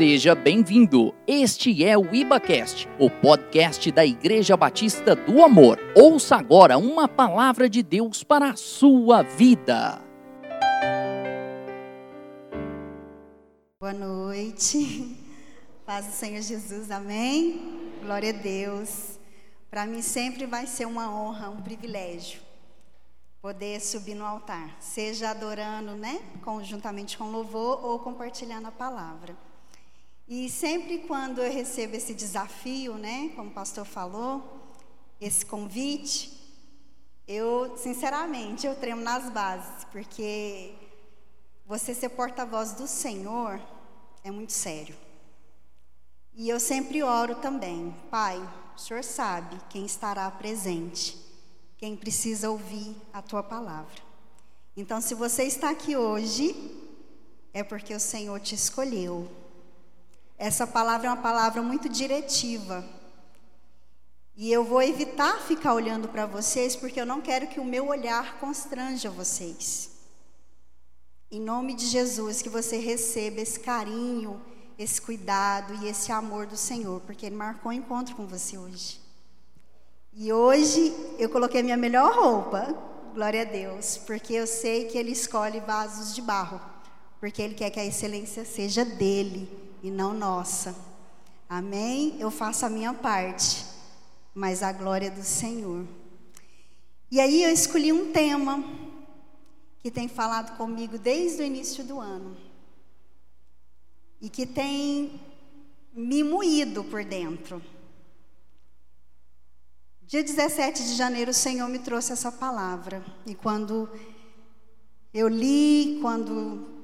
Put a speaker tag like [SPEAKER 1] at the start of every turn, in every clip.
[SPEAKER 1] Seja bem-vindo. Este é o IbaCast, o podcast da Igreja Batista do Amor. Ouça agora uma palavra de Deus para a sua vida.
[SPEAKER 2] Boa noite. Paz do Senhor Jesus, amém? Glória a Deus. Para mim sempre vai ser uma honra, um privilégio poder subir no altar, seja adorando, né, conjuntamente com louvor ou compartilhando a palavra. E sempre quando eu recebo esse desafio, né, como o pastor falou, esse convite, eu, sinceramente, eu tremo nas bases, porque você ser porta-voz do Senhor é muito sério. E eu sempre oro também, Pai, o Senhor sabe quem estará presente quem precisa ouvir a tua palavra. Então, se você está aqui hoje, é porque o Senhor te escolheu. Essa palavra é uma palavra muito diretiva. E eu vou evitar ficar olhando para vocês, porque eu não quero que o meu olhar constranja vocês. Em nome de Jesus, que você receba esse carinho, esse cuidado e esse amor do Senhor, porque Ele marcou um encontro com você hoje. E hoje eu coloquei minha melhor roupa, glória a Deus, porque eu sei que Ele escolhe vasos de barro, porque Ele quer que a excelência seja dele e não nossa. Amém? Eu faço a minha parte, mas a glória do Senhor. E aí eu escolhi um tema que tem falado comigo desde o início do ano e que tem me moído por dentro. Dia 17 de janeiro, o Senhor me trouxe essa palavra. E quando eu li, quando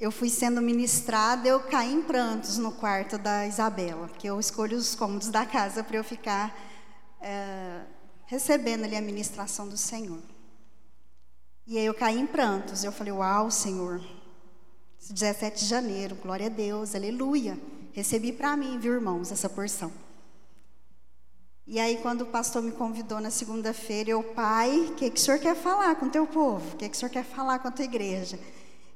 [SPEAKER 2] eu fui sendo ministrada, eu caí em prantos no quarto da Isabela, porque eu escolho os cômodos da casa para eu ficar é, recebendo ali a ministração do Senhor. E aí eu caí em prantos. Eu falei, uau, Senhor, 17 de janeiro, glória a Deus, aleluia. Recebi para mim, viu, irmãos, essa porção. E aí, quando o pastor me convidou na segunda-feira, eu, pai, o que, que o senhor quer falar com o teu povo? O que, que o senhor quer falar com a tua igreja?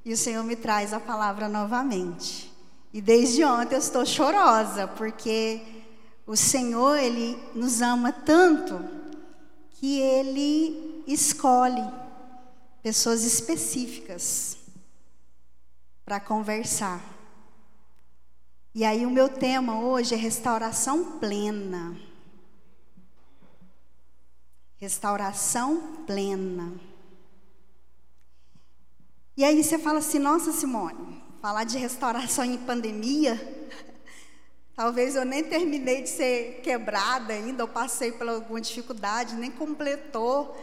[SPEAKER 2] E o Senhor me traz a palavra novamente. E desde ontem eu estou chorosa, porque o Senhor, Ele nos ama tanto que Ele escolhe pessoas específicas para conversar. E aí, o meu tema hoje é restauração plena. Restauração plena. E aí você fala assim: nossa, Simone, falar de restauração em pandemia. Talvez eu nem terminei de ser quebrada ainda, ou passei por alguma dificuldade, nem completou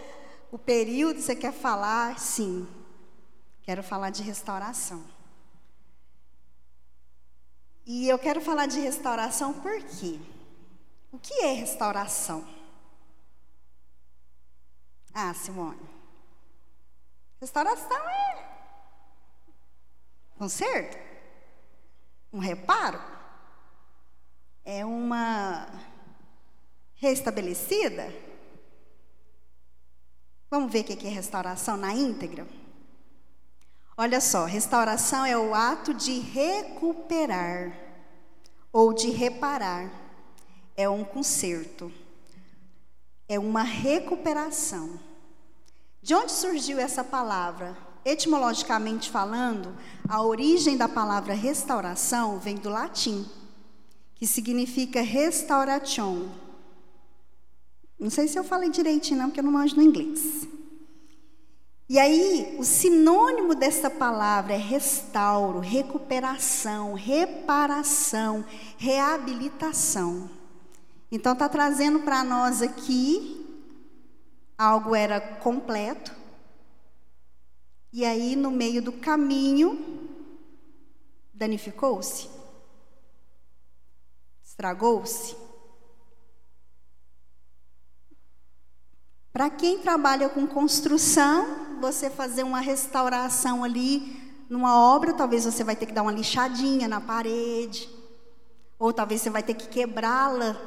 [SPEAKER 2] o período. Você quer falar? Sim, quero falar de restauração. E eu quero falar de restauração por quê? O que é restauração? Ah, Simone. Restauração é conserto, um reparo, é uma restabelecida. Vamos ver o que é restauração na íntegra? Olha só, restauração é o ato de recuperar ou de reparar, é um conserto é uma recuperação. De onde surgiu essa palavra? Etimologicamente falando, a origem da palavra restauração vem do latim, que significa restauration. Não sei se eu falei direitinho, não, porque eu não manjo no inglês. E aí, o sinônimo dessa palavra é restauro, recuperação, reparação, reabilitação. Então está trazendo para nós aqui algo era completo. E aí no meio do caminho danificou-se. Estragou-se. Para quem trabalha com construção, você fazer uma restauração ali numa obra, talvez você vai ter que dar uma lixadinha na parede, ou talvez você vai ter que quebrá-la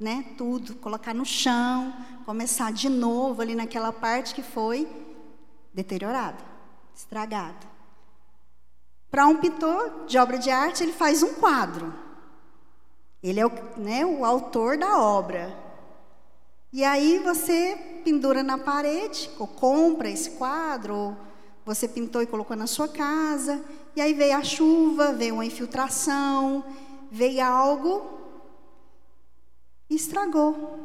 [SPEAKER 2] né, tudo, colocar no chão, começar de novo ali naquela parte que foi deteriorada, estragada. Para um pintor de obra de arte, ele faz um quadro. Ele é o, né, o autor da obra. E aí você pendura na parede, ou compra esse quadro, ou você pintou e colocou na sua casa, e aí veio a chuva, veio uma infiltração, veio algo e estragou.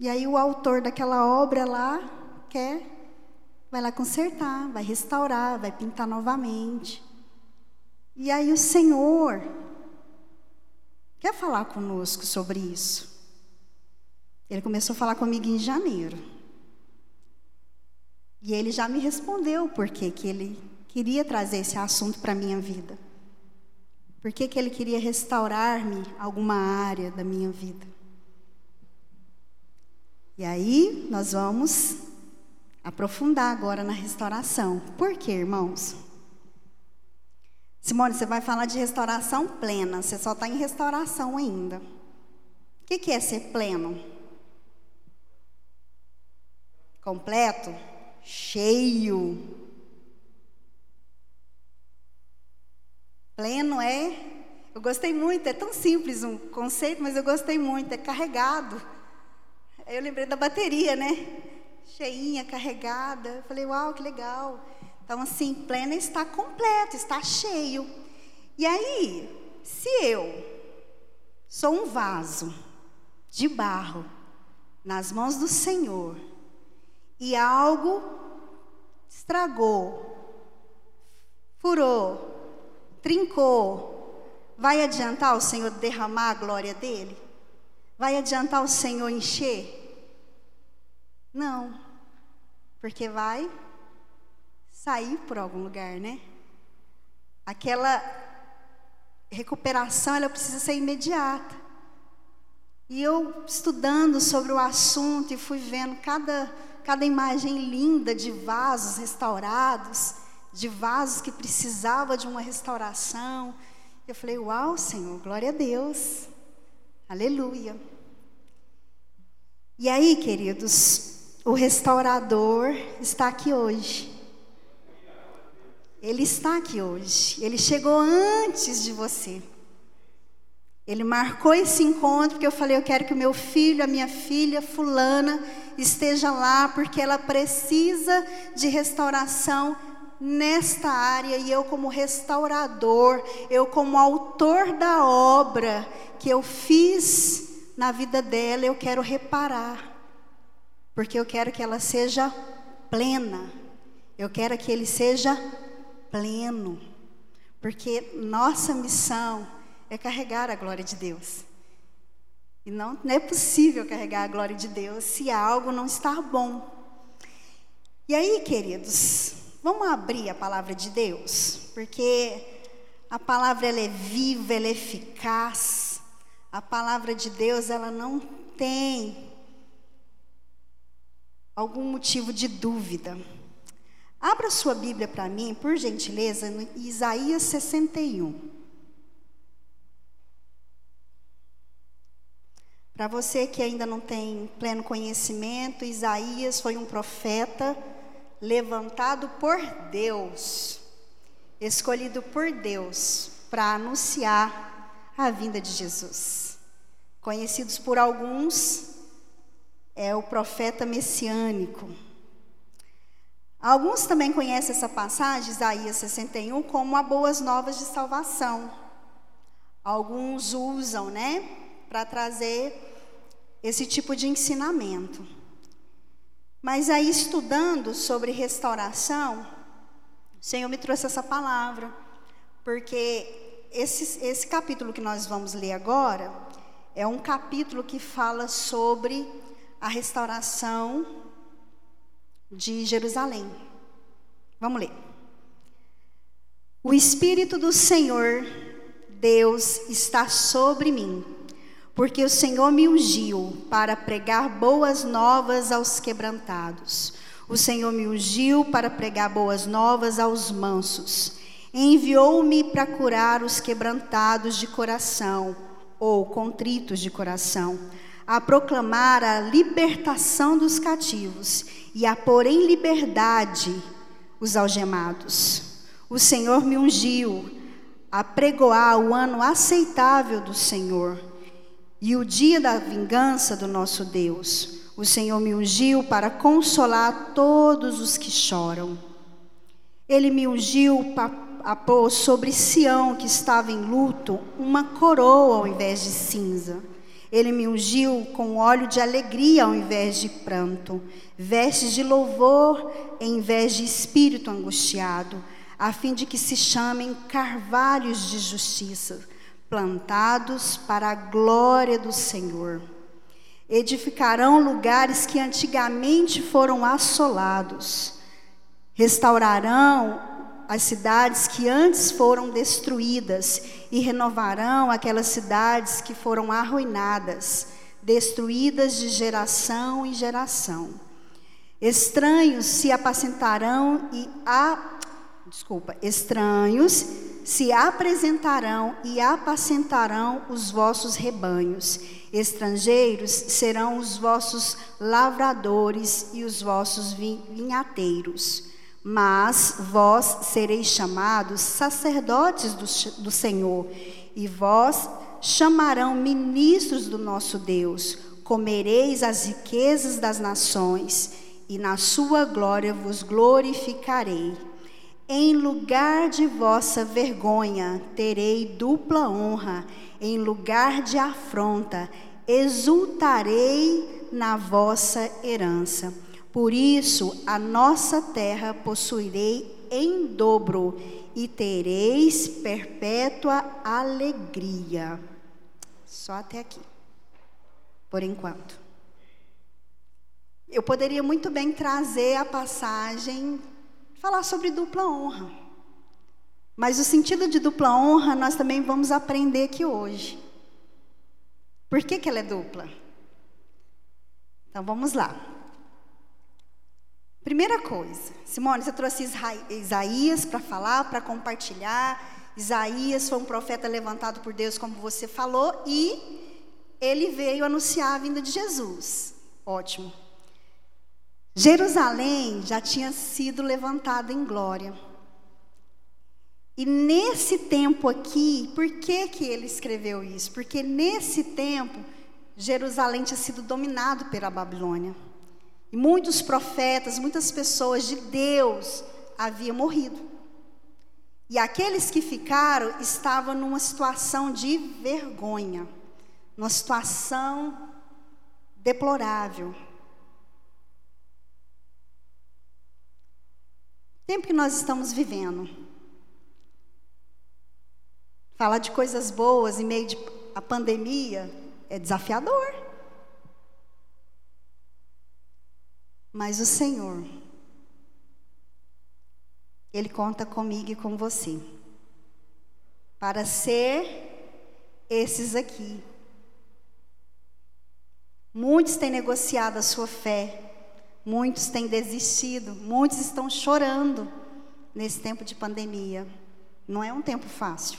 [SPEAKER 2] E aí o autor daquela obra lá quer, vai lá consertar, vai restaurar, vai pintar novamente. E aí o Senhor quer falar conosco sobre isso. Ele começou a falar comigo em janeiro. E ele já me respondeu por que, que ele queria trazer esse assunto para a minha vida. Por que, que ele queria restaurar-me alguma área da minha vida. E aí nós vamos aprofundar agora na restauração. Por quê, irmãos? Simone, você vai falar de restauração plena, você só está em restauração ainda. O que, que é ser pleno? completo, cheio. Pleno é, eu gostei muito, é tão simples um conceito, mas eu gostei muito, é carregado. Eu lembrei da bateria, né? Cheinha, carregada. Eu falei, uau, que legal. Então, assim, pleno está completo, está cheio. E aí, se eu sou um vaso de barro nas mãos do Senhor, e algo estragou, furou, trincou, vai adiantar o Senhor derramar a glória dele? Vai adiantar o Senhor encher? Não, porque vai sair por algum lugar, né? Aquela recuperação, ela precisa ser imediata. E eu estudando sobre o assunto e fui vendo cada cada imagem linda de vasos restaurados, de vasos que precisava de uma restauração. Eu falei: "Uau, Senhor, glória a Deus. Aleluia". E aí, queridos, o restaurador está aqui hoje. Ele está aqui hoje. Ele chegou antes de você. Ele marcou esse encontro porque eu falei: eu quero que o meu filho, a minha filha, Fulana, esteja lá, porque ela precisa de restauração nesta área. E eu, como restaurador, eu, como autor da obra que eu fiz na vida dela, eu quero reparar, porque eu quero que ela seja plena, eu quero que ele seja pleno, porque nossa missão é carregar a glória de Deus. E não, não é possível carregar a glória de Deus se algo não está bom. E aí, queridos, vamos abrir a palavra de Deus, porque a palavra ela é viva, ela é eficaz. A palavra de Deus ela não tem algum motivo de dúvida. Abra sua Bíblia para mim, por gentileza, no Isaías 61. Para você que ainda não tem pleno conhecimento, Isaías foi um profeta levantado por Deus, escolhido por Deus para anunciar a vinda de Jesus. Conhecidos por alguns, é o profeta messiânico. Alguns também conhecem essa passagem, Isaías 61, como a boas novas de salvação. Alguns usam, né? para trazer esse tipo de ensinamento. Mas aí, estudando sobre restauração, o Senhor me trouxe essa palavra, porque esse, esse capítulo que nós vamos ler agora é um capítulo que fala sobre a restauração de Jerusalém. Vamos ler. O Espírito do Senhor, Deus, está sobre mim porque o Senhor me ungiu para pregar boas novas aos quebrantados. O Senhor me ungiu para pregar boas novas aos mansos. Enviou-me para curar os quebrantados de coração, ou contritos de coração, a proclamar a libertação dos cativos e a pôr em liberdade os algemados O Senhor me ungiu a pregoar o ano aceitável do Senhor e o dia da vingança do nosso Deus. O Senhor me ungiu para consolar todos os que choram. Ele me ungiu a pôr sobre Sião, que estava em luto, uma coroa ao invés de cinza. Ele me ungiu com óleo de alegria ao invés de pranto, vestes de louvor em vez de espírito angustiado, a fim de que se chamem carvalhos de justiça, plantados para a glória do Senhor. Edificarão lugares que antigamente foram assolados, restaurarão as cidades que antes foram destruídas e renovarão aquelas cidades que foram arruinadas, destruídas de geração em geração. Estranhos se apacentarão e a desculpa, estranhos se apresentarão e apacentarão os vossos rebanhos. Estrangeiros serão os vossos lavradores e os vossos vinhateiros. Mas vós sereis chamados sacerdotes do, do Senhor, e vós chamarão ministros do nosso Deus. Comereis as riquezas das nações, e na sua glória vos glorificarei. Em lugar de vossa vergonha terei dupla honra, em lugar de afronta exultarei na vossa herança. Por isso, a nossa terra possuirei em dobro e tereis perpétua alegria. Só até aqui, por enquanto. Eu poderia muito bem trazer a passagem, falar sobre dupla honra. Mas o sentido de dupla honra nós também vamos aprender aqui hoje. Por que, que ela é dupla? Então vamos lá. Primeira coisa, Simone, você trouxe Isaías para falar, para compartilhar. Isaías foi um profeta levantado por Deus, como você falou, e ele veio anunciar a vinda de Jesus. Ótimo. Jerusalém já tinha sido levantada em glória. E nesse tempo aqui, por que, que ele escreveu isso? Porque nesse tempo, Jerusalém tinha sido dominado pela Babilônia. E muitos profetas, muitas pessoas de Deus haviam morrido. E aqueles que ficaram estavam numa situação de vergonha, numa situação deplorável. Tempo que nós estamos vivendo. Falar de coisas boas em meio à pandemia é desafiador. Mas o Senhor, Ele conta comigo e com você, para ser esses aqui. Muitos têm negociado a sua fé, muitos têm desistido, muitos estão chorando nesse tempo de pandemia. Não é um tempo fácil.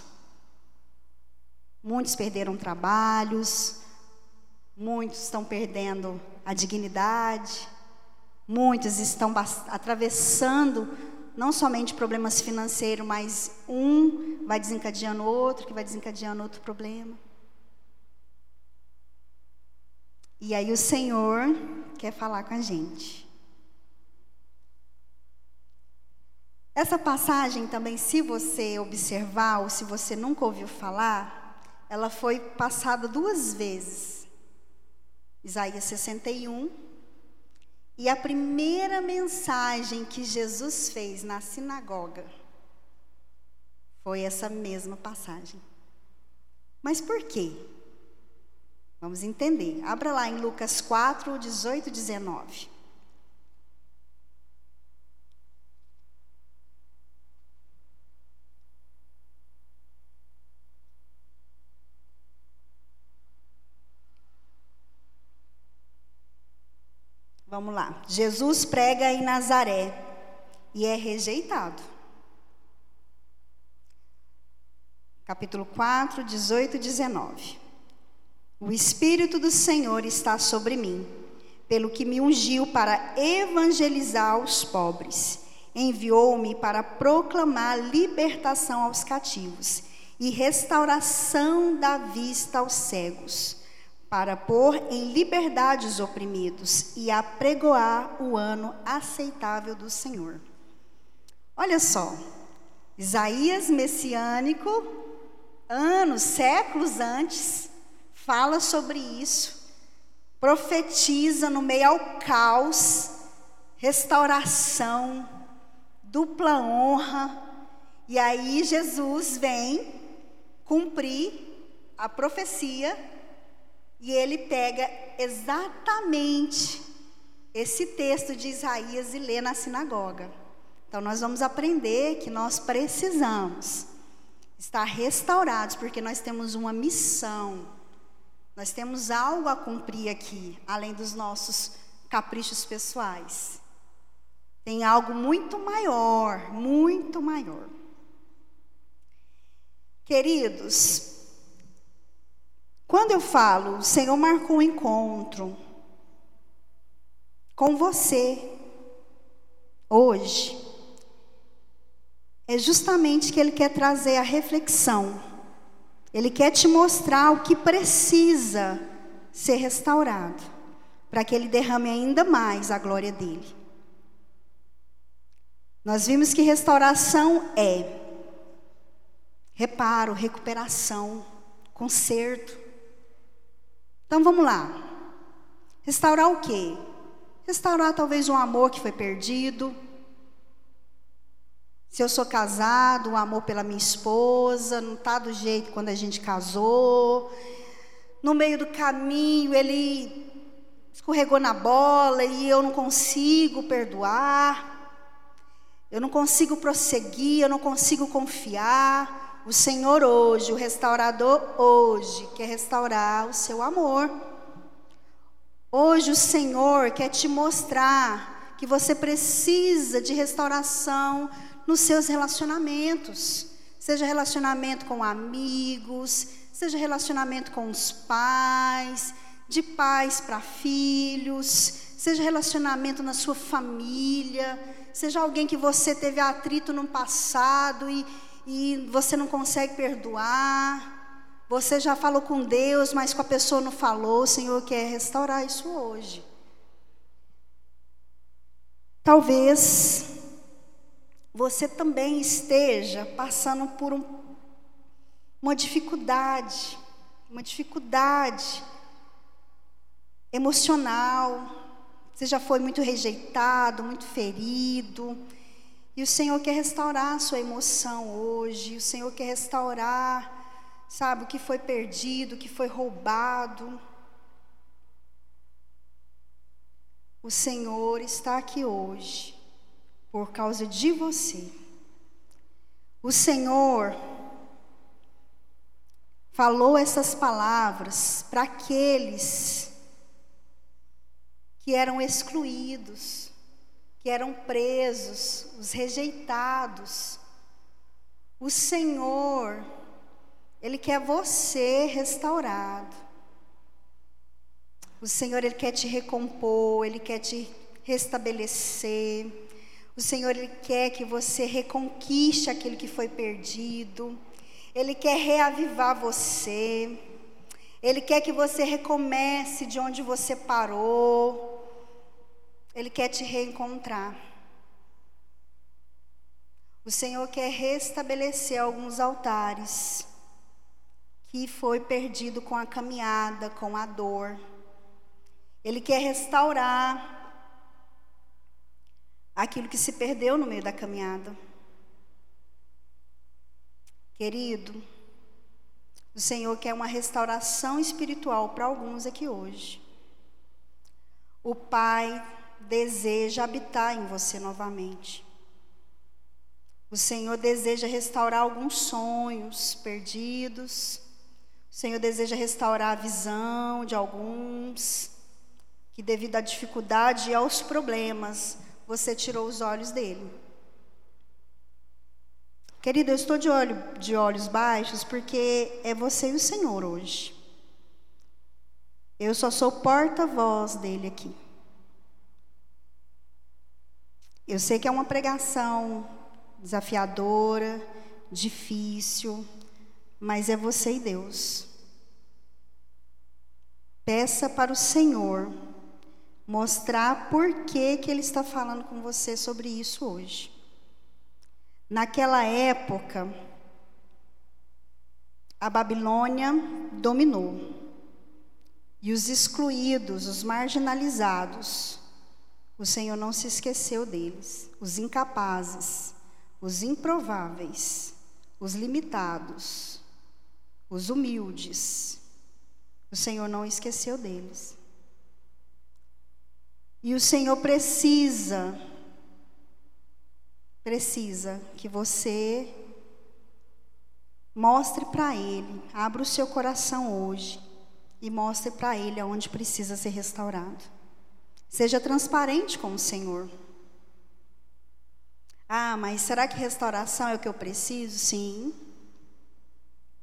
[SPEAKER 2] Muitos perderam trabalhos, muitos estão perdendo a dignidade, Muitos estão atravessando não somente problemas financeiros, mas um vai desencadeando outro, que vai desencadeando outro problema. E aí o Senhor quer falar com a gente. Essa passagem também, se você observar ou se você nunca ouviu falar, ela foi passada duas vezes. Isaías 61 e a primeira mensagem que Jesus fez na sinagoga foi essa mesma passagem. Mas por quê? Vamos entender. Abra lá em Lucas 4, 18 e 19. Vamos lá. Jesus prega em Nazaré e é rejeitado. Capítulo 4, 18 e 19. O Espírito do Senhor está sobre mim, pelo que me ungiu para evangelizar os pobres. enviou-me para proclamar libertação aos cativos e restauração da vista aos cegos, para pôr em liberdade os oprimidos e apregoar o ano aceitável do Senhor. Olha só, Isaías messiânico, anos, séculos antes, fala sobre isso, profetiza no meio ao caos, restauração, dupla honra, e aí Jesus vem cumprir a profecia e ele pega exatamente esse texto de Isaías e lê na sinagoga. Então nós vamos aprender que nós precisamos estar restaurados, porque nós temos uma missão. Nós temos algo a cumprir aqui, além dos nossos caprichos pessoais. Tem algo muito maior, muito maior. Queridos, quando eu falo, o Senhor marcou um encontro com você hoje, é justamente que Ele quer trazer a reflexão, Ele quer te mostrar o que precisa ser restaurado, para que Ele derrame ainda mais a glória dEle. Nós vimos que restauração é reparo, recuperação, conserto. Então vamos lá. Restaurar o quê? Restaurar talvez um amor que foi perdido. Se eu sou casado, o amor pela minha esposa não está do jeito quando a gente casou. No meio do caminho ele escorregou na bola e eu não consigo perdoar. Eu não consigo prosseguir, eu não consigo confiar. O Senhor hoje, o restaurador hoje, quer restaurar o seu amor. Hoje o Senhor quer te mostrar que você precisa de restauração nos seus relacionamentos. Seja relacionamento com amigos, seja relacionamento com os pais, de pais para filhos, seja relacionamento na sua família, seja alguém que você teve atrito no passado e, e você não consegue perdoar. Você já falou com Deus, mas com a pessoa não falou. O Senhor quer restaurar isso hoje. Talvez você também esteja passando por um, uma dificuldade, uma dificuldade emocional. Você já foi muito rejeitado, muito ferido. E o Senhor quer restaurar a sua emoção hoje. O Senhor quer restaurar, sabe, o que foi perdido, o que foi roubado. O Senhor está aqui hoje por causa de você. O Senhor falou essas palavras para aqueles que eram excluídos, que eram presos, os rejeitados. O Senhor, Ele quer você restaurado. O Senhor, Ele quer te recompor, Ele quer te restabelecer. O Senhor, Ele quer que você reconquiste aquilo que foi perdido. Ele quer reavivar você. Ele quer que você recomece de onde você parou. Ele quer te reencontrar. O Senhor quer restabelecer alguns altares que foi perdido com a caminhada, com a dor. Ele quer restaurar aquilo que se perdeu no meio da caminhada. Querido, o Senhor quer uma restauração espiritual para alguns aqui hoje. O Pai deseja habitar em você novamente. O Senhor deseja restaurar alguns sonhos perdidos. O Senhor deseja restaurar a visão de alguns que, devido à dificuldade e aos problemas, você tirou os olhos dele. Querido, eu estou de, olho, de olhos baixos porque é você e o Senhor hoje. Eu só sou porta-voz dele aqui. Eu sei que é uma pregação desafiadora, difícil, mas é você e Deus. Peça para o Senhor mostrar por que, que Ele está falando com você sobre isso hoje. Naquela época, a Babilônia dominou. E os excluídos, os marginalizados, o Senhor não se esqueceu deles. Os incapazes, os improváveis, os limitados, os humildes. O Senhor não esqueceu deles. E o Senhor precisa, precisa que você mostre para Ele, abra o seu coração hoje e mostre para Ele aonde precisa ser restaurado. Seja transparente com o Senhor. Ah, mas será que restauração é o que eu preciso? Sim.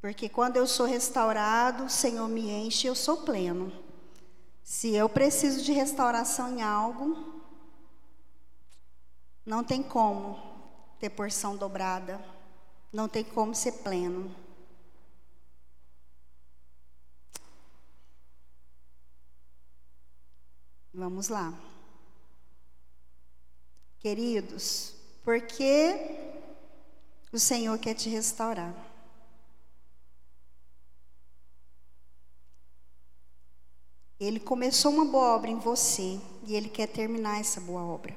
[SPEAKER 2] Porque quando eu sou restaurado, o Senhor me enche e eu sou pleno. Se eu preciso de restauração em algo, não tem como ter porção dobrada, não tem como ser pleno. Vamos lá. Queridos, porque o Senhor quer te restaurar. Ele começou uma boa obra em você e ele quer terminar essa boa obra.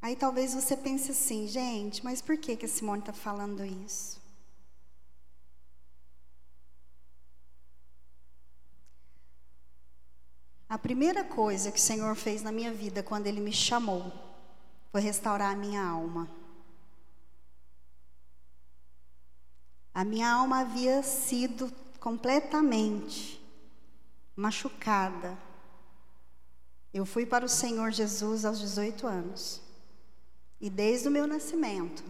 [SPEAKER 2] Aí talvez você pense assim, gente, mas por que, que a Simone está falando isso? A primeira coisa que o Senhor fez na minha vida quando Ele me chamou foi restaurar a minha alma. A minha alma havia sido completamente machucada. Eu fui para o Senhor Jesus aos 18 anos. E desde o meu nascimento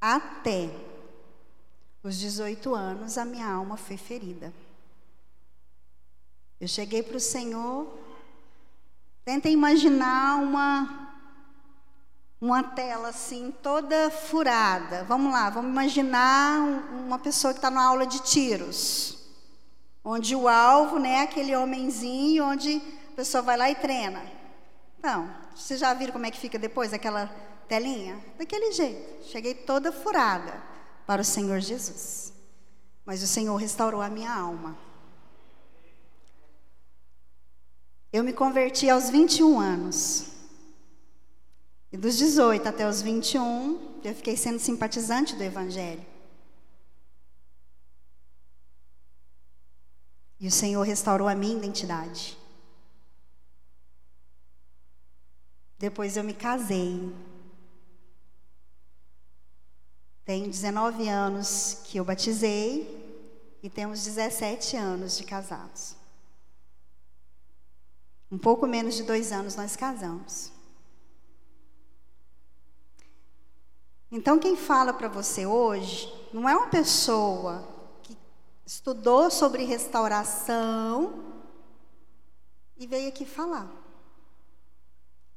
[SPEAKER 2] até os 18 anos, a minha alma foi ferida. Eu cheguei para o Senhor, tenta imaginar uma uma tela assim, toda furada. Vamos lá, vamos imaginar uma pessoa que está na aula de tiros, onde o alvo, né, aquele homenzinho, onde a pessoa vai lá e treina. Não, vocês já viram como é que fica depois aquela telinha? Daquele jeito. Cheguei toda furada para o Senhor Jesus. Mas o Senhor restaurou a minha alma. Eu me converti aos 21 anos. E dos 18 até os 21, eu fiquei sendo simpatizante do Evangelho. E o Senhor restaurou a minha identidade. Depois eu me casei. Tenho 19 anos que eu batizei e temos 17 anos de casados. Um pouco menos de dois anos nós casamos. Então, quem fala para você hoje não é uma pessoa que estudou sobre restauração e veio aqui falar.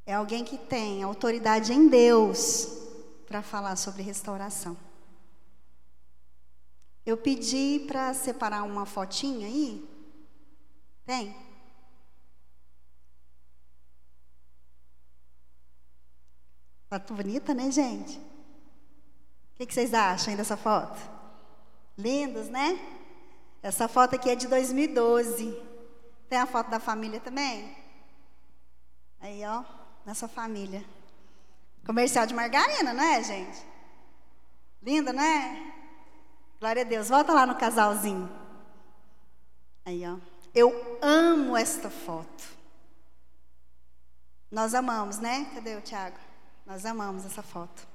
[SPEAKER 2] É alguém que tem autoridade em Deus para falar sobre restauração. Eu pedi para separar uma fotinha aí. Tem? Foto bonita, né, gente? O que, que vocês acham dessa foto? Lindos, né? Essa foto aqui é de 2012. Tem a foto da família também? Aí, ó, nessa família. Comercial de margarina, não é, gente? Linda, não é? Glória a Deus. Volta lá no casalzinho. Aí, ó. Eu amo esta foto. Nós amamos, né? Cadê o Tiago? Nós amamos essa foto.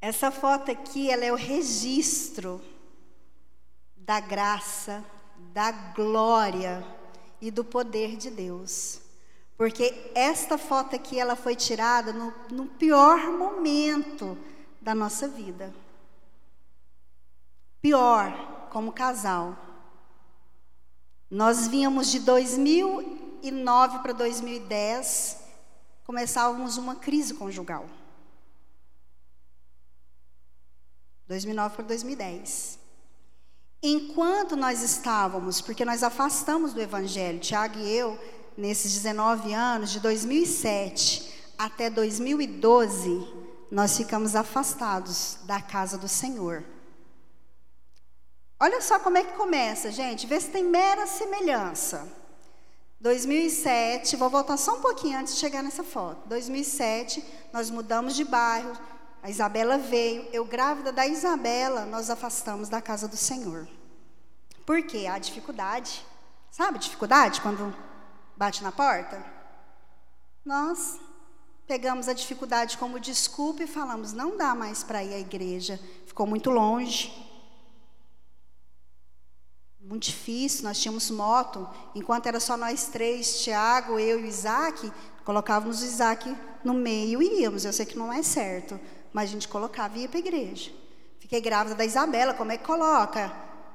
[SPEAKER 2] Essa foto aqui, ela é o registro da graça, da glória e do poder de Deus. Porque esta foto aqui, ela foi tirada no, no pior momento da nossa vida. Pior, como casal. Nós vínhamos de 2009 para 2010, começávamos uma crise conjugal. 2009 para 2010. Enquanto nós estávamos, porque nós afastamos do Evangelho, Tiago e eu, nesses 19 anos, de 2007 até 2012, nós ficamos afastados da casa do Senhor. Olha só como é que começa, gente, vê se tem mera semelhança. 2007, vou voltar só um pouquinho antes de chegar nessa foto. 2007, nós mudamos de bairro, a Isabela veio, eu grávida da Isabela, nós afastamos da casa do Senhor. Por quê? A dificuldade. Sabe dificuldade quando bate na porta? Nós pegamos a dificuldade como desculpa e falamos: não dá mais para ir à igreja, ficou muito longe. Muito difícil, nós tínhamos moto, enquanto era só nós três, Tiago, eu e o Isaac, colocávamos o Isaac no meio e íamos. Eu sei que não é certo, mas a gente colocava e ia para a igreja. Fiquei grávida da Isabela, como é que coloca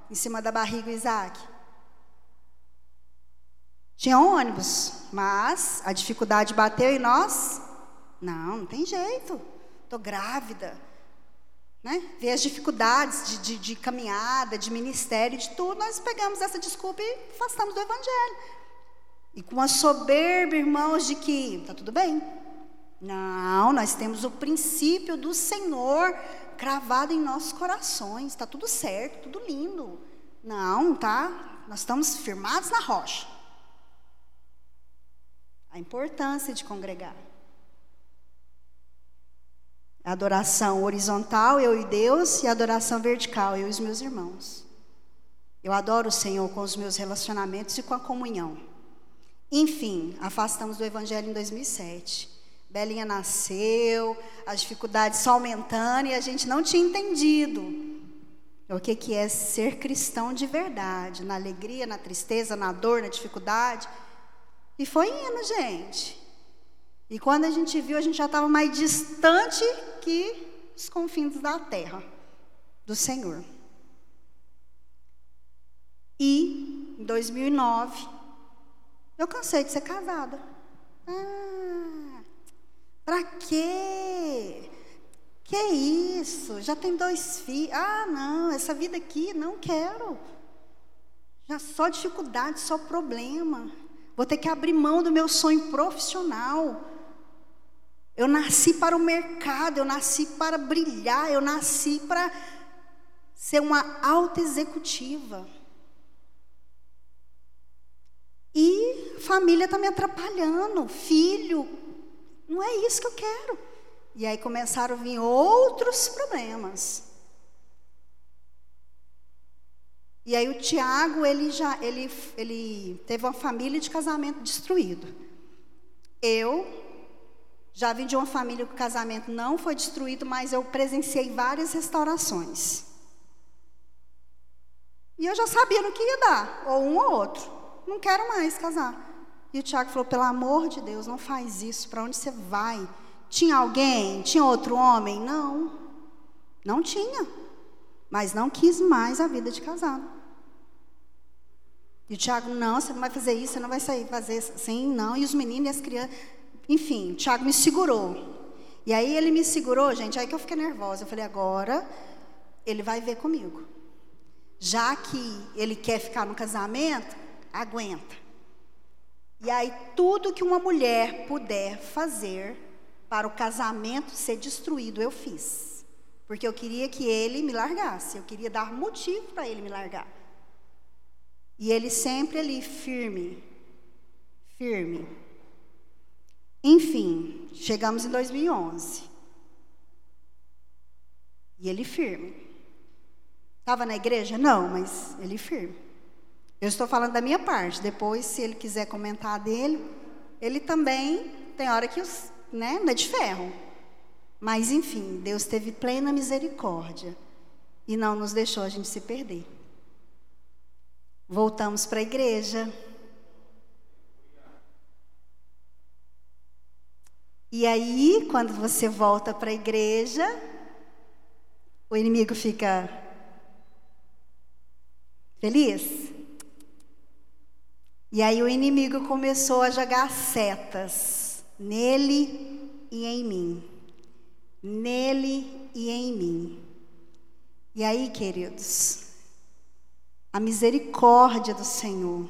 [SPEAKER 2] em cima da barriga o Isaac? Tinha ônibus, mas a dificuldade bateu em nós. Não, não tem jeito. Estou grávida. Né? Ver as dificuldades de, de, de, caminhada, de ministério, de tudo, nós pegamos essa desculpa e afastamos do Evangelho. E com a soberba, irmãos, de que está tudo bem. Não, nós temos o princípio do Senhor cravado em nossos corações. Está tudo certo, tudo lindo. Não, tá? Nós estamos firmados na rocha. A importância de congregar. Adoração horizontal, eu e Deus, e a adoração vertical, eu e os meus irmãos. Eu adoro o Senhor com os meus relacionamentos e com a comunhão. Enfim, afastamos do Evangelho em 2007. Belinha nasceu, as dificuldades só aumentando e a gente não tinha entendido o que, que é ser cristão de verdade, na alegria, na tristeza, na dor, na dificuldade. E foi indo, gente. E quando a gente viu, a gente já estava mais distante que os confins da terra, do Senhor. E, em 2009, eu cansei de ser casada. Ah, pra quê? Que isso? Já tem dois filhos. Ah, não, essa vida aqui, não quero. Já só dificuldade, só problema. Vou ter que abrir mão do meu sonho profissional. Eu nasci para o mercado, eu nasci para brilhar, eu nasci para ser uma alta executiva. E família está me atrapalhando, filho, não é isso que eu quero. E aí começaram a vir outros problemas. E aí o Tiago, ele já, ele, ele teve uma família de casamento destruído. Eu já vim de uma família que o casamento não foi destruído, mas eu presenciei várias restaurações. E eu já sabia no que ia dar, ou um ou outro. Não quero mais casar. E o Tiago falou: pelo amor de Deus, não faz isso. Para onde você vai? Tinha alguém? Tinha outro homem? Não. Não tinha. Mas não quis mais a vida de casado. E o Tiago, não, você não vai fazer isso, você não vai sair fazer assim, não. E os meninos e as crianças. Enfim, o Tiago me segurou. E aí ele me segurou, gente, aí que eu fiquei nervosa. Eu falei, agora ele vai ver comigo. Já que ele quer ficar no casamento, aguenta. E aí tudo que uma mulher puder fazer para o casamento ser destruído, eu fiz. Porque eu queria que ele me largasse, eu queria dar motivo para ele me largar. E ele sempre ali firme, firme. Enfim, chegamos em 2011. E ele firme. Estava na igreja? Não, mas ele firme. Eu estou falando da minha parte. Depois, se ele quiser comentar dele, ele também tem hora que os, né, não é de ferro. Mas enfim, Deus teve plena misericórdia e não nos deixou a gente se perder. Voltamos para a igreja. E aí, quando você volta para a igreja, o inimigo fica feliz? E aí o inimigo começou a jogar setas nele e em mim. Nele e em mim. E aí, queridos, a misericórdia do Senhor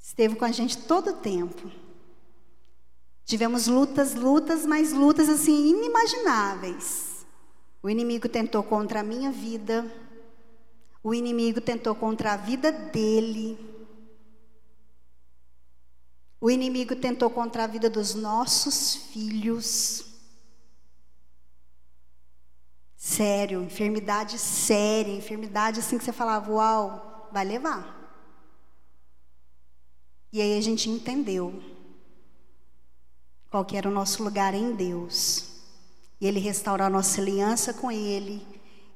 [SPEAKER 2] esteve com a gente todo o tempo. Tivemos lutas, lutas, mas lutas assim inimagináveis. O inimigo tentou contra a minha vida, o inimigo tentou contra a vida dele. O inimigo tentou contra a vida dos nossos filhos. Sério, enfermidade séria, enfermidade assim que você falava, uau, vai levar. E aí a gente entendeu qual que era o nosso lugar em Deus. E Ele restaurou a nossa aliança com Ele,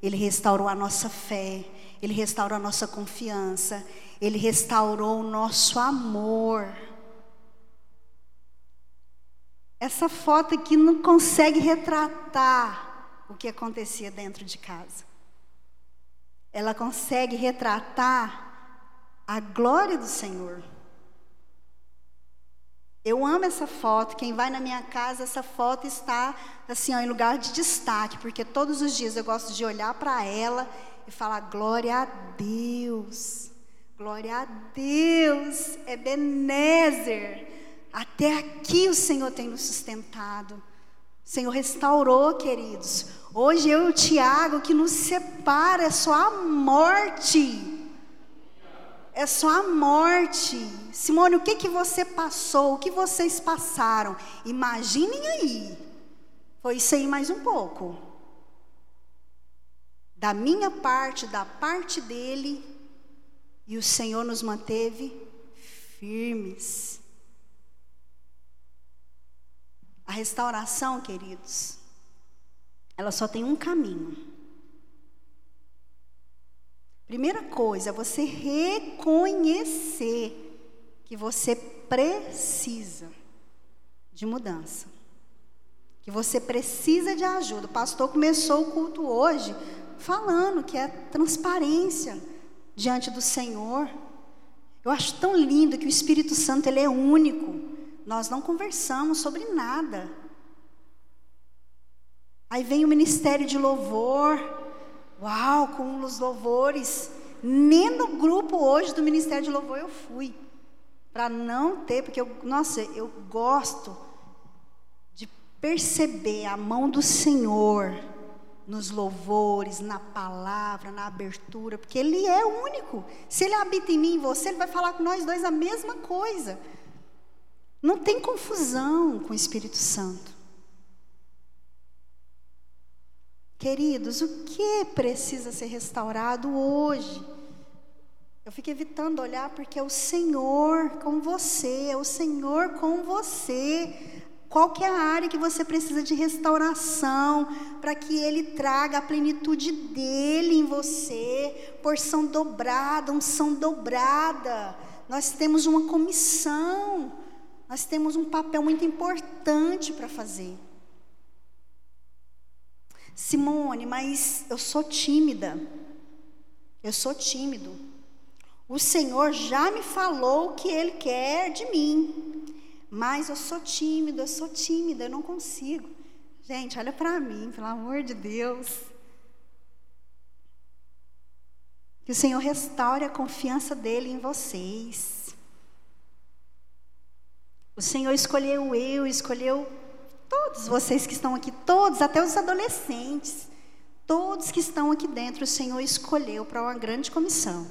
[SPEAKER 2] Ele restaurou a nossa fé, Ele restaurou a nossa confiança, Ele restaurou o nosso amor. Essa foto aqui não consegue retratar o que acontecia dentro de casa. Ela consegue retratar a glória do Senhor. Eu amo essa foto. Quem vai na minha casa, essa foto está assim, ó, em lugar de destaque, porque todos os dias eu gosto de olhar para ela e falar glória a Deus. Glória a Deus. Ebenezer. Até aqui o Senhor tem nos sustentado. O Senhor restaurou, queridos, Hoje eu e o Tiago, que nos separa é só a morte. É só a morte. Simone, o que, que você passou? O que vocês passaram? Imaginem aí. Foi isso aí mais um pouco. Da minha parte, da parte dele, e o Senhor nos manteve firmes. A restauração, queridos, ela só tem um caminho. Primeira coisa, você reconhecer que você precisa de mudança. Que você precisa de ajuda. O pastor começou o culto hoje falando que é transparência diante do Senhor. Eu acho tão lindo que o Espírito Santo ele é único. Nós não conversamos sobre nada. Aí vem o ministério de louvor. Uau, com os louvores. Nem no grupo hoje do ministério de louvor eu fui. Para não ter, porque eu, nossa, eu gosto de perceber a mão do Senhor nos louvores, na palavra, na abertura, porque Ele é único. Se Ele habita em mim e você, Ele vai falar com nós dois a mesma coisa. Não tem confusão com o Espírito Santo. Queridos, o que precisa ser restaurado hoje? Eu fico evitando olhar porque é o Senhor com você, é o Senhor com você. Qual que é a área que você precisa de restauração para que Ele traga a plenitude dele em você, porção dobrada, unção dobrada. Nós temos uma comissão, nós temos um papel muito importante para fazer. Simone, mas eu sou tímida. Eu sou tímido. O Senhor já me falou o que Ele quer de mim. Mas eu sou tímido, eu sou tímida, eu não consigo. Gente, olha para mim, pelo amor de Deus. Que o Senhor restaure a confiança dele em vocês. O Senhor escolheu eu, escolheu Todos vocês que estão aqui, todos, até os adolescentes, todos que estão aqui dentro, o Senhor escolheu para uma grande comissão.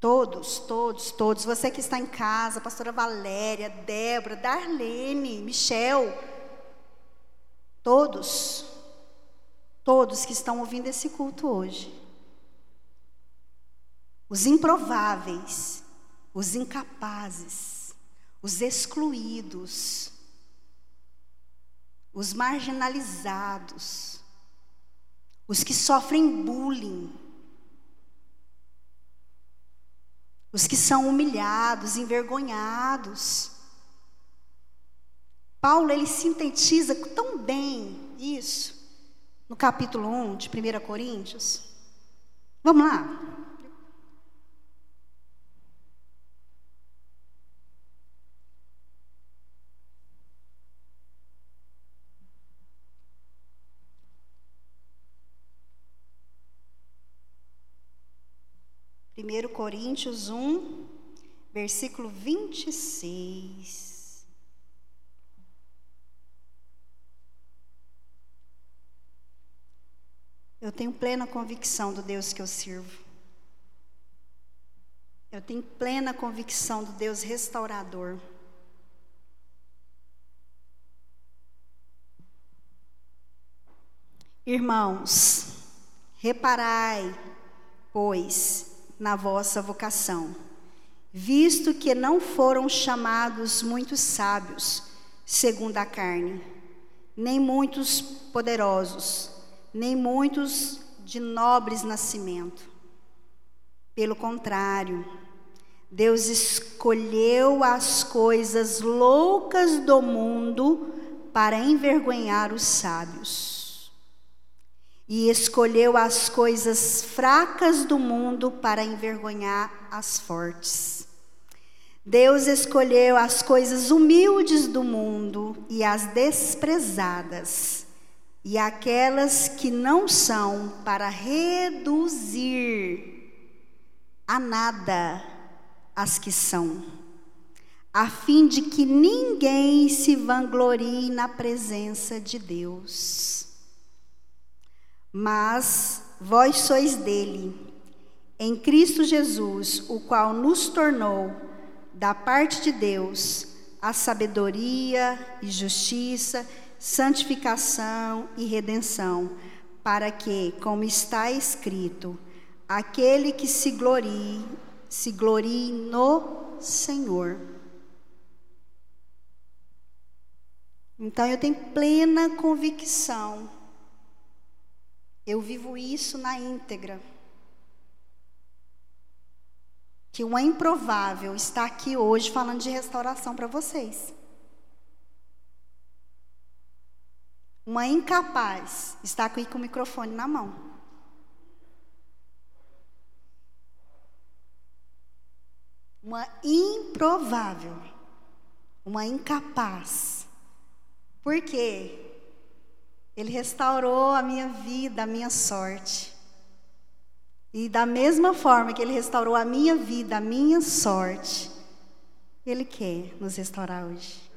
[SPEAKER 2] Todos, todos, todos. Você que está em casa, pastora Valéria, Débora, Darlene, Michel, todos, todos que estão ouvindo esse culto hoje. Os improváveis, os incapazes, os excluídos, os marginalizados, os que sofrem bullying, os que são humilhados, envergonhados. Paulo ele sintetiza tão bem isso no capítulo 1 de 1 Coríntios. Vamos lá. 1 Coríntios 1, versículo 26. Eu tenho plena convicção do Deus que eu sirvo. Eu tenho plena convicção do Deus restaurador. Irmãos, reparai, pois, na vossa vocação, visto que não foram chamados muitos sábios, segundo a carne, nem muitos poderosos, nem muitos de nobres nascimento. Pelo contrário, Deus escolheu as coisas loucas do mundo para envergonhar os sábios e escolheu as coisas fracas do mundo para envergonhar as fortes. Deus escolheu as coisas humildes do mundo e as desprezadas, e aquelas que não são, para reduzir a nada as que são, a fim de que ninguém se vanglorie na presença de Deus. Mas vós sois dele, em Cristo Jesus, o qual nos tornou, da parte de Deus, a sabedoria e justiça, santificação e redenção, para que, como está escrito, aquele que se glorie, se glorie no Senhor. Então eu tenho plena convicção eu vivo isso na íntegra. Que uma improvável está aqui hoje falando de restauração para vocês. Uma incapaz está aqui com o microfone na mão. Uma improvável. Uma incapaz. Por quê? Ele restaurou a minha vida, a minha sorte. E da mesma forma que Ele restaurou a minha vida, a minha sorte, Ele quer nos restaurar hoje.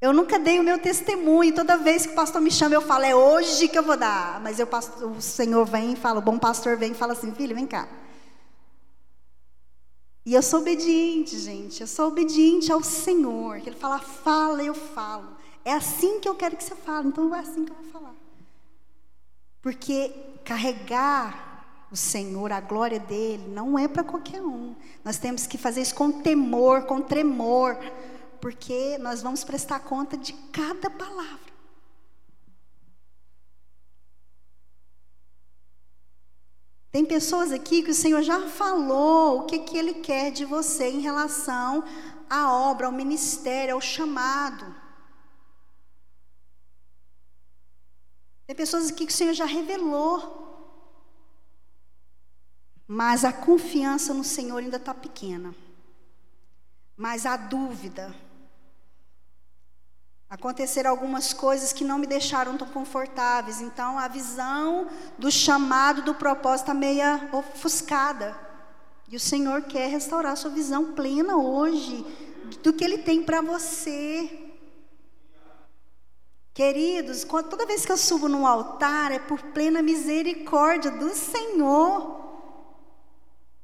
[SPEAKER 2] Eu nunca dei o meu testemunho. Toda vez que o pastor me chama, eu falo, é hoje que eu vou dar. Mas eu, o Senhor vem e fala, o bom pastor vem e fala assim, filho, vem cá. E eu sou obediente, gente. Eu sou obediente ao Senhor. Que Ele fala, fala, eu falo. É assim que eu quero que você fale. Então é assim que eu vou falar. Porque carregar o Senhor, a glória dele, não é para qualquer um. Nós temos que fazer isso com temor, com tremor. Porque nós vamos prestar conta de cada palavra. Tem pessoas aqui que o Senhor já falou o que, que Ele quer de você em relação à obra, ao ministério, ao chamado. Tem pessoas aqui que o Senhor já revelou. Mas a confiança no Senhor ainda está pequena. Mas a dúvida, Aconteceram algumas coisas que não me deixaram tão confortáveis. Então, a visão do chamado, do propósito, está meia ofuscada. E o Senhor quer restaurar a sua visão plena hoje do que Ele tem para você. Queridos, toda vez que eu subo no altar é por plena misericórdia do Senhor.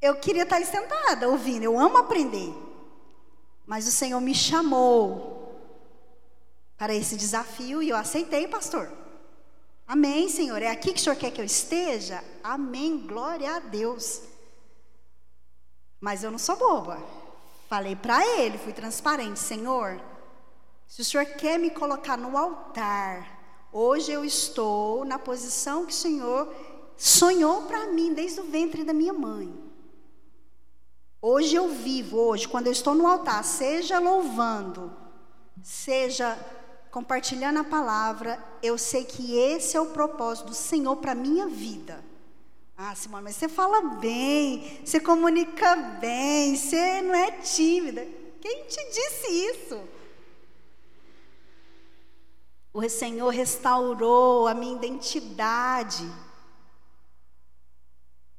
[SPEAKER 2] Eu queria estar sentada ouvindo, eu amo aprender. Mas o Senhor me chamou para esse desafio e eu aceitei, pastor. Amém, Senhor. É aqui que o Senhor quer que eu esteja? Amém. Glória a Deus. Mas eu não sou boba. Falei para ele, fui transparente, Senhor. Se o Senhor quer me colocar no altar, hoje eu estou na posição que o Senhor sonhou para mim desde o ventre da minha mãe. Hoje eu vivo, hoje, quando eu estou no altar, seja louvando, seja compartilhando a palavra, eu sei que esse é o propósito do Senhor para a minha vida. Ah, Simone, mas você fala bem, você comunica bem, você não é tímida. Quem te disse isso? O Senhor restaurou a minha identidade.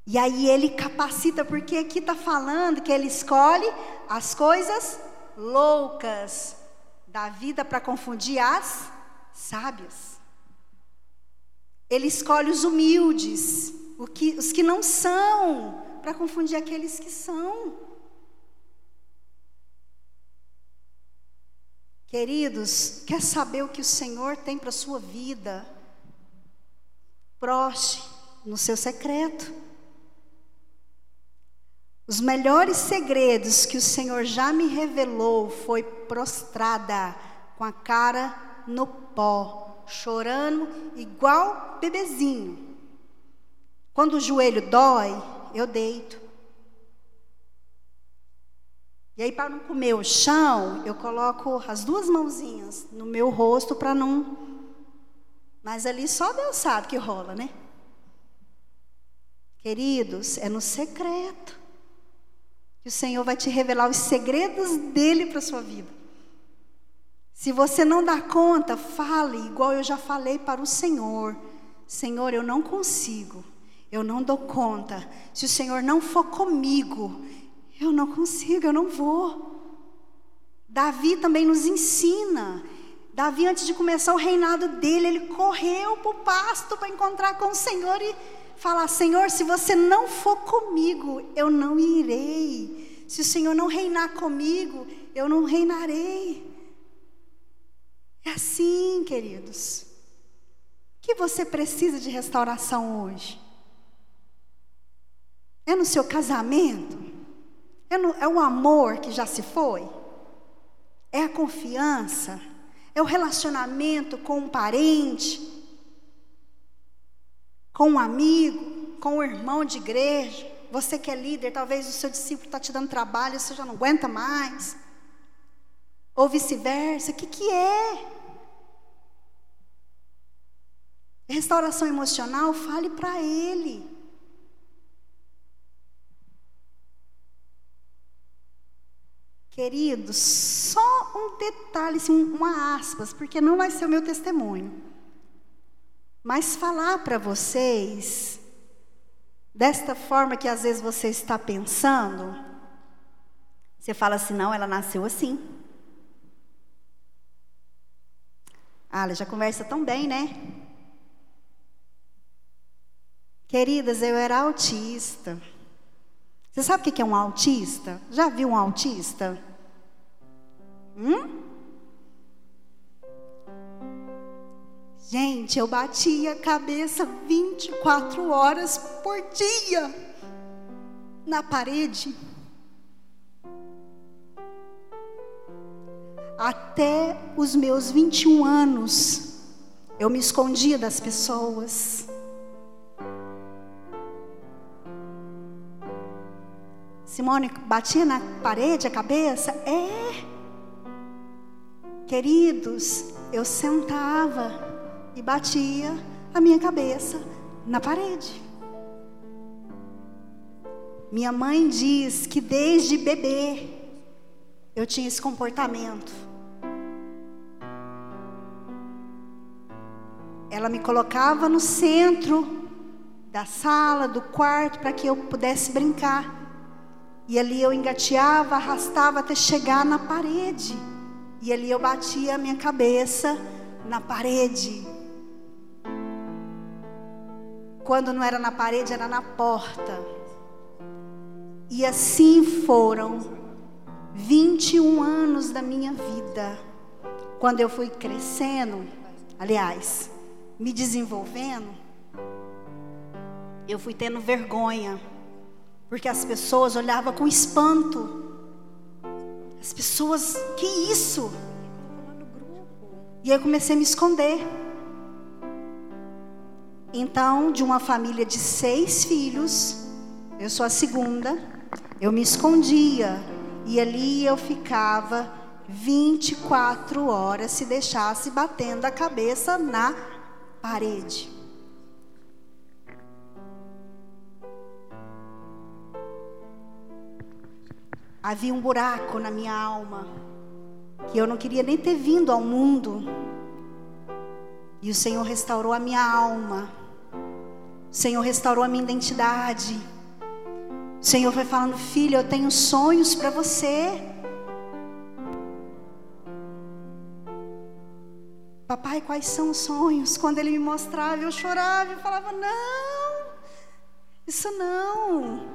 [SPEAKER 2] E aí ele capacita, porque aqui está falando que ele escolhe as coisas loucas da vida para confundir as sábias. Ele escolhe os humildes, os que não são, para confundir aqueles que são. Queridos, quer saber o que o Senhor tem para a sua vida? Proste no seu secreto. Os melhores segredos que o Senhor já me revelou foi prostrada, com a cara no pó, chorando igual bebezinho. Quando o joelho dói, eu deito. E aí, para não comer o chão, eu coloco as duas mãozinhas no meu rosto para não. Mas ali só Deus sabe que rola, né? Queridos, é no secreto que o Senhor vai te revelar os segredos dele para a sua vida. Se você não dá conta, fale igual eu já falei para o Senhor. Senhor, eu não consigo, eu não dou conta. Se o Senhor não for comigo, eu não consigo, eu não vou. Davi também nos ensina. Davi, antes de começar o reinado dele, ele correu para o pasto para encontrar com o Senhor e falar: Senhor, se você não for comigo, eu não irei. Se o Senhor não reinar comigo, eu não reinarei. É assim, queridos. O que você precisa de restauração hoje? É no seu casamento? É, no, é o amor que já se foi? É a confiança? É o relacionamento com um parente? Com um amigo? Com um irmão de igreja? Você que é líder, talvez o seu discípulo está te dando trabalho, você já não aguenta mais. Ou vice-versa. O que, que é? Restauração emocional, fale para ele. Queridos, só um detalhe, assim, uma aspas, porque não vai ser o meu testemunho. Mas falar para vocês, desta forma que às vezes você está pensando, você fala assim, não, ela nasceu assim. Ah, ela já conversa tão bem, né? Queridas, eu era autista. Você sabe o que é um autista? Já viu um autista? Hum? Gente, eu batia a cabeça 24 horas por dia na parede. Até os meus 21 anos, eu me escondia das pessoas. Simone batia na parede a cabeça? É. Queridos, eu sentava e batia a minha cabeça na parede. Minha mãe diz que desde bebê eu tinha esse comportamento. Ela me colocava no centro da sala, do quarto, para que eu pudesse brincar. E ali eu engateava, arrastava até chegar na parede. E ali eu batia a minha cabeça na parede. Quando não era na parede, era na porta. E assim foram 21 anos da minha vida. Quando eu fui crescendo, aliás, me desenvolvendo, eu fui tendo vergonha porque as pessoas olhavam com espanto. As pessoas, que isso? E eu comecei a me esconder. Então, de uma família de seis filhos, eu sou a segunda, eu me escondia. E ali eu ficava 24 horas se deixasse batendo a cabeça na parede. havia um buraco na minha alma, que eu não queria nem ter vindo ao mundo. E o Senhor restaurou a minha alma, o Senhor restaurou a minha identidade. O Senhor vai falando, filho, eu tenho sonhos para você. Papai, quais são os sonhos? Quando ele me mostrava, eu chorava, eu falava, não, isso não.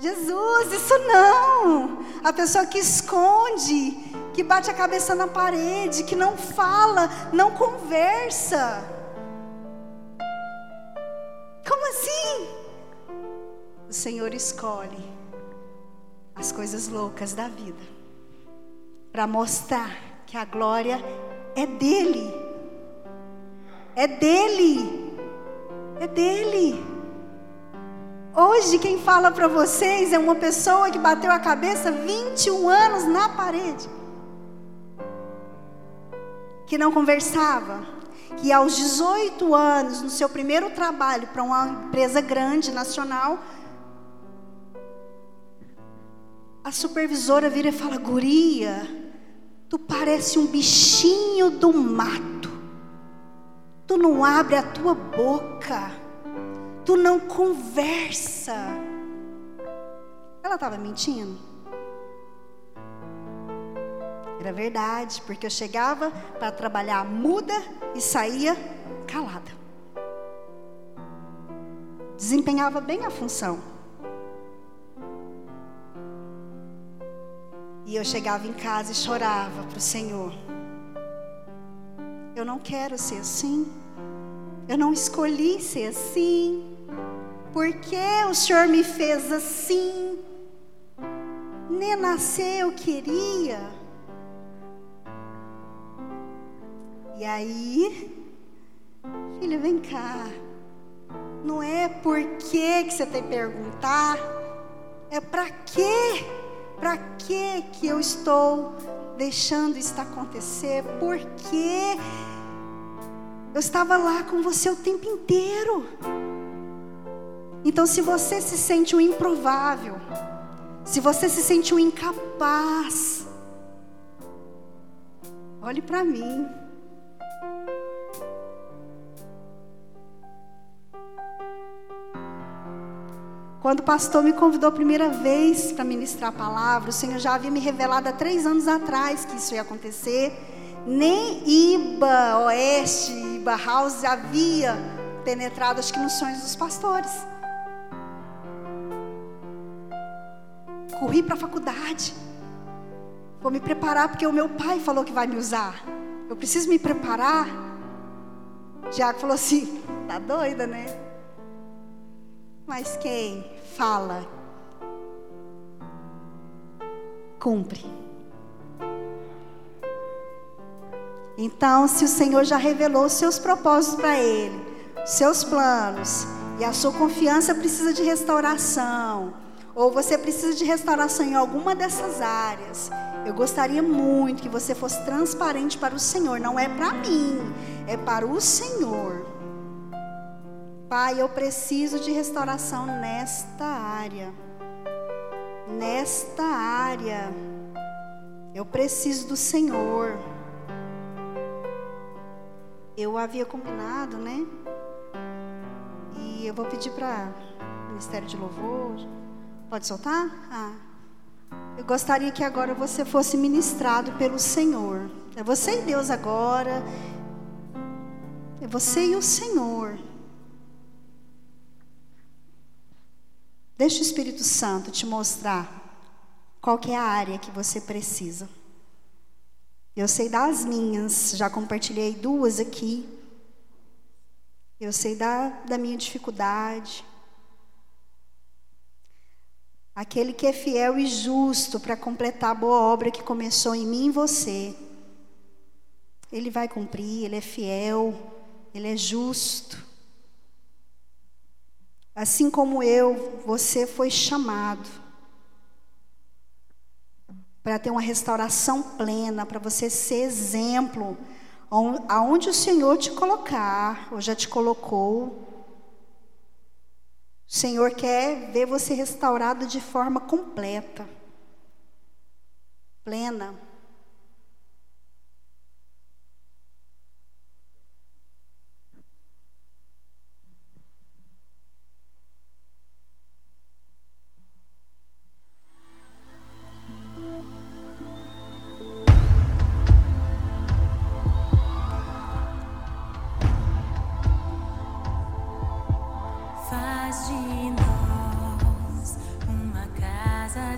[SPEAKER 2] Jesus, isso não. A pessoa que esconde, que bate a cabeça na parede, que não fala, não conversa. Como assim? O Senhor escolhe as coisas loucas da vida para mostrar que a glória é dele. É dele. É dele. Hoje quem fala para vocês é uma pessoa que bateu a cabeça 21 anos na parede. Que não conversava, que aos 18 anos, no seu primeiro trabalho para uma empresa grande nacional, a supervisora vira e fala: "Guria, tu parece um bichinho do mato. Tu não abre a tua boca." Tu não conversa. Ela estava mentindo. Era verdade, porque eu chegava para trabalhar muda e saía calada. Desempenhava bem a função. E eu chegava em casa e chorava para o Senhor. Eu não quero ser assim. Eu não escolhi ser assim. Por que o Senhor me fez assim? Nem nascer eu queria. E aí, filha, vem cá. Não é por que que você tem que perguntar, é para quê? Para que que eu estou deixando isso acontecer? Por que eu estava lá com você o tempo inteiro? Então, se você se sente um improvável, se você se sente um incapaz, olhe para mim. Quando o pastor me convidou a primeira vez para ministrar a palavra, o Senhor já havia me revelado há três anos atrás que isso ia acontecer. Nem Iba Oeste, Iba House havia penetrado, acho que nos sonhos dos pastores. corri para a faculdade. Vou me preparar porque o meu pai falou que vai me usar. Eu preciso me preparar. Tiago falou assim: tá doida, né? Mas quem fala, cumpre. Então, se o Senhor já revelou os seus propósitos para ele, seus planos, e a sua confiança precisa de restauração, ou você precisa de restauração em alguma dessas áreas, eu gostaria muito que você fosse transparente para o Senhor. Não é para mim, é para o Senhor. Pai, eu preciso de restauração nesta área. Nesta área. Eu preciso do Senhor. Eu havia combinado, né? E eu vou pedir para o Ministério de Louvor Pode soltar? Ah. Eu gostaria que agora você fosse ministrado pelo Senhor. É você e Deus agora. É você e o Senhor. Deixa o Espírito Santo te mostrar qual é a área que você precisa. Eu sei das minhas, já compartilhei duas aqui. Eu sei da, da minha dificuldade. Aquele que é fiel e justo para completar a boa obra que começou em mim e você. Ele vai cumprir, ele é fiel, ele é justo. Assim como eu, você foi chamado para ter uma restauração plena, para você ser exemplo, aonde o Senhor te colocar, ou já te colocou, o Senhor quer ver você restaurado de forma completa, plena.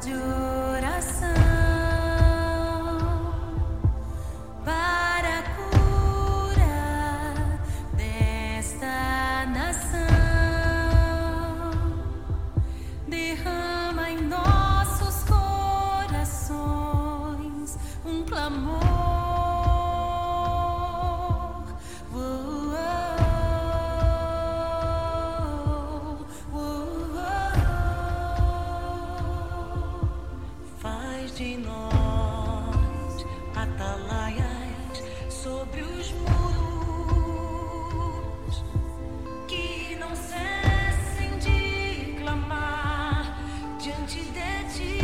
[SPEAKER 3] do. atalaias sobre os muros que não cessem de clamar diante de ti.